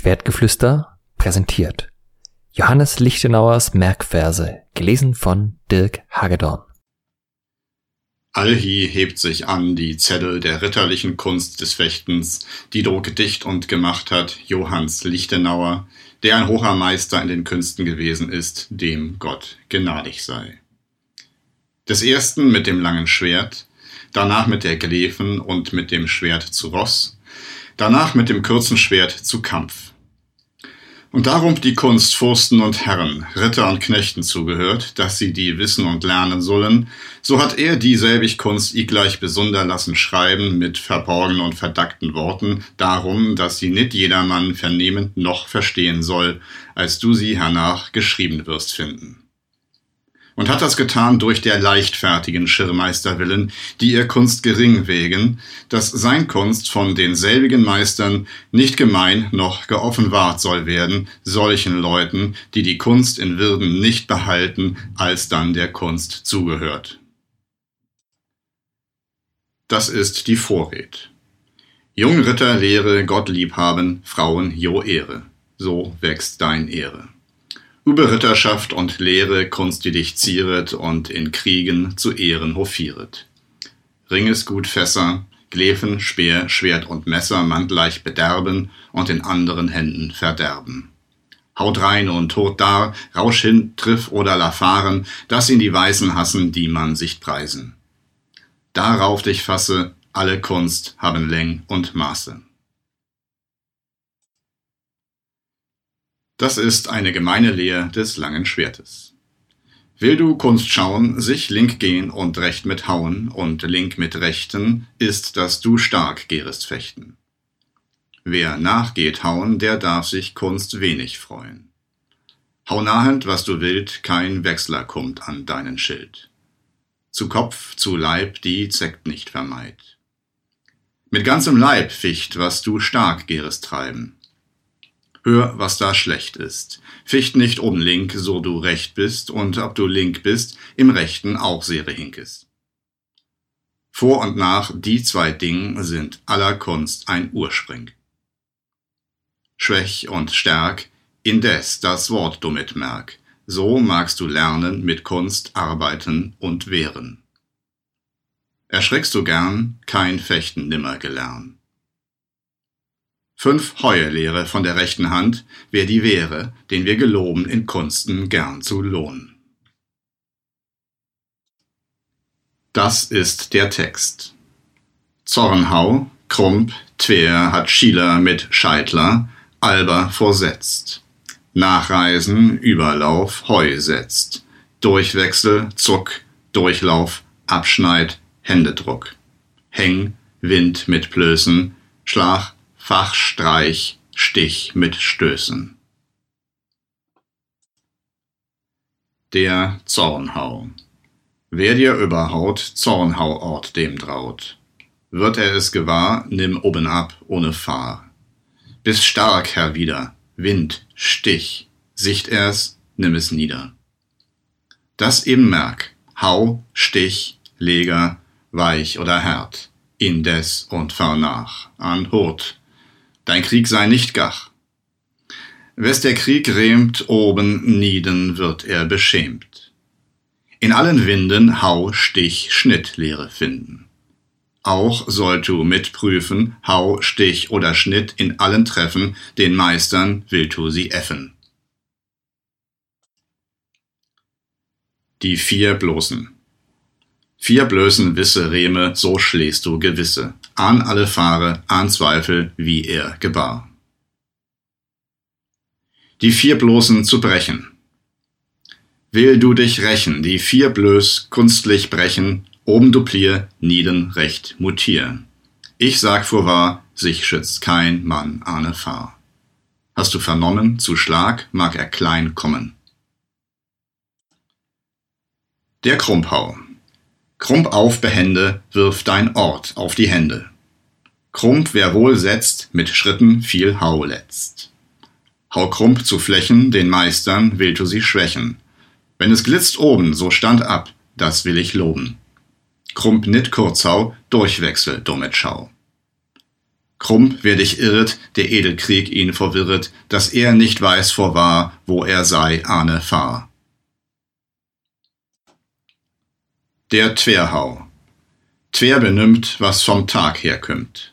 Schwertgeflüster präsentiert Johannes Lichtenauers Merkverse, gelesen von Dirk Hagedorn. Allhie hebt sich an die Zettel der ritterlichen Kunst des Fechtens, die do gedicht und gemacht hat Johannes Lichtenauer, der ein hoher Meister in den Künsten gewesen ist, dem Gott gnadig sei. Des ersten mit dem langen Schwert, danach mit der Glefen und mit dem Schwert zu Ross, danach mit dem kurzen Schwert zu Kampf. Und darum die Kunst Fürsten und Herren, Ritter und Knechten zugehört, dass sie die wissen und lernen sollen, so hat er dieselbig Kunst i gleich besunder lassen schreiben mit verborgenen und verdackten Worten, darum, dass sie nit jedermann vernehmend noch verstehen soll, als du sie hernach geschrieben wirst finden und hat das getan durch der leichtfertigen Schirrmeister willen, die ihr Kunst gering wägen, dass sein Kunst von denselbigen Meistern nicht gemein noch geoffenbart soll werden, solchen Leuten, die die Kunst in Würden nicht behalten, als dann der Kunst zugehört. Das ist die Vorred. Jungritter lehre Gott lieb haben, Frauen jo Ehre. So wächst dein Ehre. Über Ritterschaft und Lehre Kunst, die dich zieret und in Kriegen zu Ehren hofieret. Ringesgut Fässer, Glefen, Speer, Schwert und Messer man gleich bederben und in anderen Händen verderben. Haut rein und tot dar, rausch hin, triff oder lafahren, dass ihn die Weißen hassen, die man sich preisen. Darauf dich fasse, alle Kunst haben Läng und Maße. Das ist eine gemeine Lehr des langen Schwertes. Will du Kunst schauen, sich link gehen und recht mit hauen und link mit rechten, ist, dass du stark gehrest fechten. Wer nachgeht hauen, der darf sich Kunst wenig freuen. Hau nahend, was du willt, kein Wechsler kommt an deinen Schild. Zu Kopf, zu Leib, die zeckt nicht vermeid. Mit ganzem Leib ficht, was du stark gehrest treiben. Hör, was da schlecht ist. Ficht nicht um link, so du recht bist, und ob du link bist, im Rechten auch sehre hinkes. Vor und nach, die zwei Ding sind aller Kunst ein Urspring. Schwäch und Stärk, indes das Wort du mitmerk, so magst du lernen mit Kunst arbeiten und wehren. Erschreckst du gern, kein Fechten nimmer gelernt. Fünf Heuerlehre von der rechten Hand, wer die wäre, den wir geloben in Kunsten gern zu lohnen. Das ist der Text. Zornhau, Krump, Twer hat Schieler mit Scheitler, Alber vorsetzt. Nachreisen, Überlauf, Heu setzt. Durchwechsel, Zuck, Durchlauf, Abschneid, Händedruck. Häng, Wind mit Plößen, Schlag, Fachstreich, Stich mit Stößen. Der Zornhau. Wer dir überhaut, Zornhauort dem traut. Wird er es gewahr, nimm oben ab, ohne Fahr. Bist stark herwieder, Wind, Stich, sicht er's, nimm es nieder. Das eben merk, Hau, Stich, Leger, weich oder hart, indes und fernach, an Hurt, dein Krieg sei nicht gach. Wes der Krieg rämt, oben nieden wird er beschämt. In allen Winden Hau, Stich, Schnitt Lehre finden. Auch sollt du mitprüfen, Hau, Stich oder Schnitt in allen Treffen, den Meistern willst du sie effen. Die vier Bloßen. Vier Blößen wisse Rehme, so schläst du Gewisse an alle Fahre, an Zweifel, wie er gebar. Die vier bloßen zu brechen. Will du dich rächen, die vier blöß kunstlich brechen, oben duplier, nieden recht mutier. Ich sag vorwahr, sich schützt kein Mann ahne Fahr. Hast du vernommen, zu Schlag mag er klein kommen. Der Krumphau. Krump auf behende, wirf dein Ort auf die Hände. Krump wer wohl setzt, mit Schritten viel Hau letzt. Hau Krump zu Flächen, den Meistern willst du sie schwächen. Wenn es glitzt oben, so stand ab, das will ich loben. Krump nit Kurzhau, Durchwechsel, dummet Schau. Krumm, wer dich irret, der Edelkrieg ihn verwirret, dass er nicht weiß vorwahr, wo er sei, ahne fahr. Der Twerhau. Twer benimmt, was vom Tag herkümmt.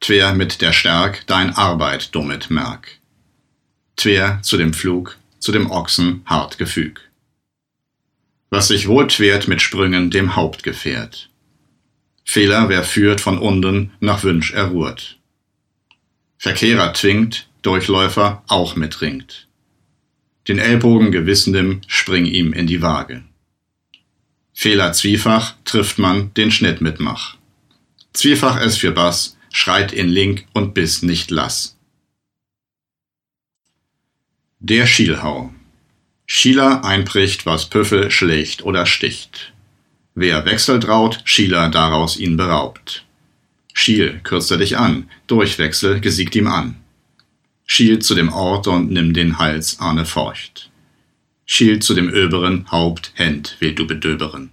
Twer mit der Stärk dein Arbeit dummet merk. Twer zu dem Flug, zu dem Ochsen hart gefüg. Was sich wohl twert mit Sprüngen dem Haupt gefährt. Fehler, wer führt von unten nach Wünsch erruht. Verkehrer zwingt, Durchläufer auch mitringt. Den Ellbogen gewissendem spring ihm in die Waage. Fehler zwiefach trifft man den Schnitt mit Mach. Zwiefach es für Bass, schreit in Link und bis nicht lass. Der Schielhau. Schieler einbricht, was Püffel schlägt oder sticht. Wer Wechsel traut, Schieler daraus ihn beraubt. Schiel, kürzt er dich an, Durchwechsel gesiegt ihm an. Schiel zu dem Ort und nimm den Hals, ahne Furcht. Schiel zu dem Öberen, Haupt, Händ, will du bedöberen.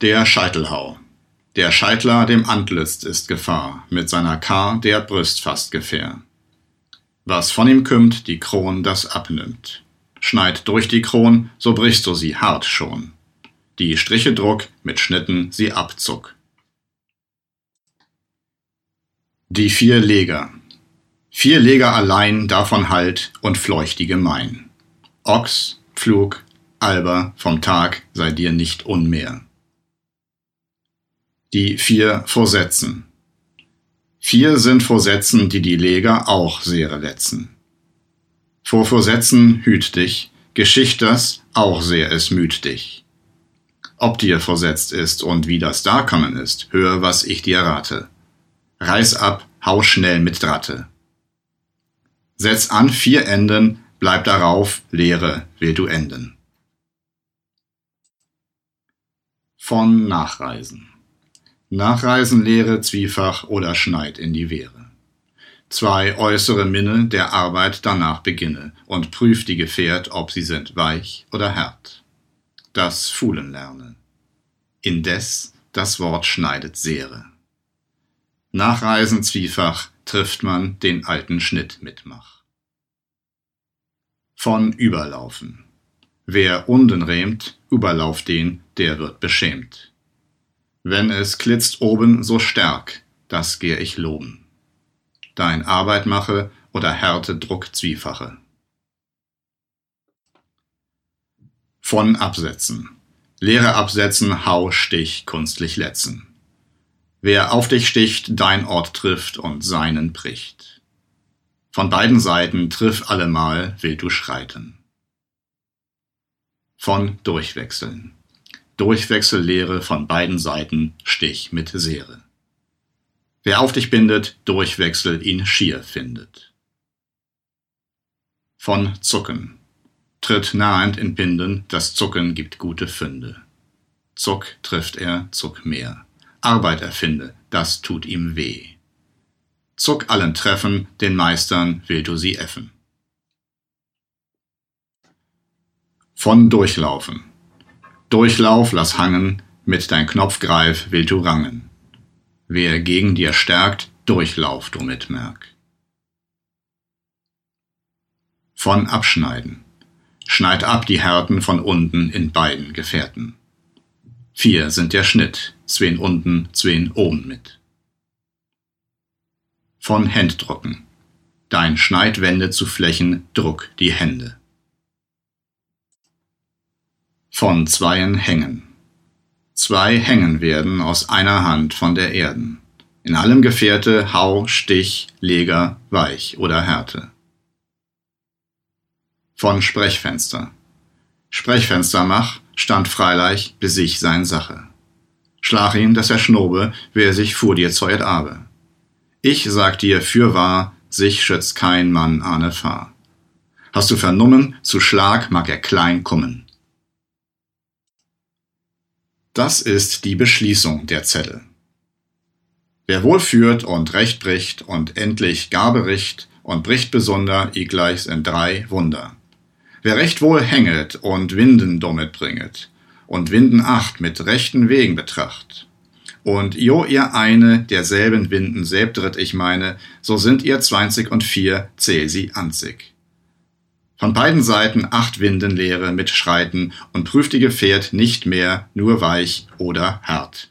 Der Scheitelhau. Der Scheitler dem Antlitz ist Gefahr, mit seiner Kar der Brüst fast Gefähr. Was von ihm kümmt, die Kron das abnimmt. Schneid durch die Kron, so brichst du sie hart schon. Die Striche druck, mit Schnitten sie abzuck. Die vier Leger. Vier Leger allein davon halt und fleuchti gemein. Ochs, Pflug, Alber, vom Tag sei dir nicht unmehr. Die vier Vorsätzen. Vier sind Vorsätzen, die die Leger auch sehr letzen. Vor Vorsätzen hüt dich, Geschichters auch sehr es müht dich. Ob dir versetzt ist und wie das da kommen ist, hör, was ich dir rate. Reiß ab, hau schnell mit Dratte. Setz an vier Enden, bleib darauf, Lehre will du enden. Von Nachreisen. Nachreisen Lehre zwiefach oder schneid in die Wehre zwei äußere Minne der Arbeit danach beginne und prüf die Gefährt, ob sie sind weich oder hart. Das Fuhlen lerne. Indes das Wort schneidet Sehre. Nachreisen zwiefach trifft man den alten Schnitt mitmach. Von Überlaufen. Wer unden rämt, überlauf den, der wird beschämt. Wenn es klitzt oben, so stark, das geh ich loben dein Arbeit mache oder Härte Druck zwiefache. Von Absätzen. Lehre absetzen, hau, stich, kunstlich letzen. Wer auf dich sticht, dein Ort trifft und seinen bricht. Von beiden Seiten triff allemal, will du schreiten. Von Durchwechseln. Durchwechsellehre von beiden Seiten, Stich mit Sehre. Wer auf dich bindet, Durchwechsel ihn schier findet. Von Zucken. Tritt nahend in Binden, das Zucken gibt gute Fünde. Zuck trifft er, Zuck mehr. Arbeit erfinde, das tut ihm weh. Zuck allen treffen, den Meistern will du sie effen. Von Durchlaufen. Durchlauf lass hangen, mit dein Knopfgreif will du rangen. Wer gegen dir stärkt, durchlauf du Mitmerk. Von Abschneiden. Schneid ab die Härten von unten in beiden Gefährten. Vier sind der Schnitt, zween unten, zween oben mit. Von Händdrucken. Dein Schneidwände zu Flächen, druck die Hände. Von Zweien hängen zwei hängen werden aus einer Hand von der Erden. In allem Gefährte Hau, Stich, Leger, Weich oder Härte. Von Sprechfenster. Sprechfenster mach, stand Freilich besich sein Sache. Schlag ihm, dass er schnobe, wer sich vor dir zeuet abe. Ich sag dir fürwahr, sich schützt kein Mann ahne Fahr. Hast du vernommen, zu Schlag mag er klein kommen. Das ist die Beschließung der Zettel. Wer wohl führt und Recht bricht und endlich gar bericht und bricht besonder, i gleichs in drei Wunder. Wer recht wohl hänget und Winden dommet bringet und Winden acht mit rechten Wegen betracht Und jo ihr eine derselben Winden selbdritt ich meine, so sind ihr zwanzig und vier, zähl sie anzig. Von beiden Seiten acht Windenlehre mit Schreiten und prüft die Gefährt nicht mehr, nur weich oder hart.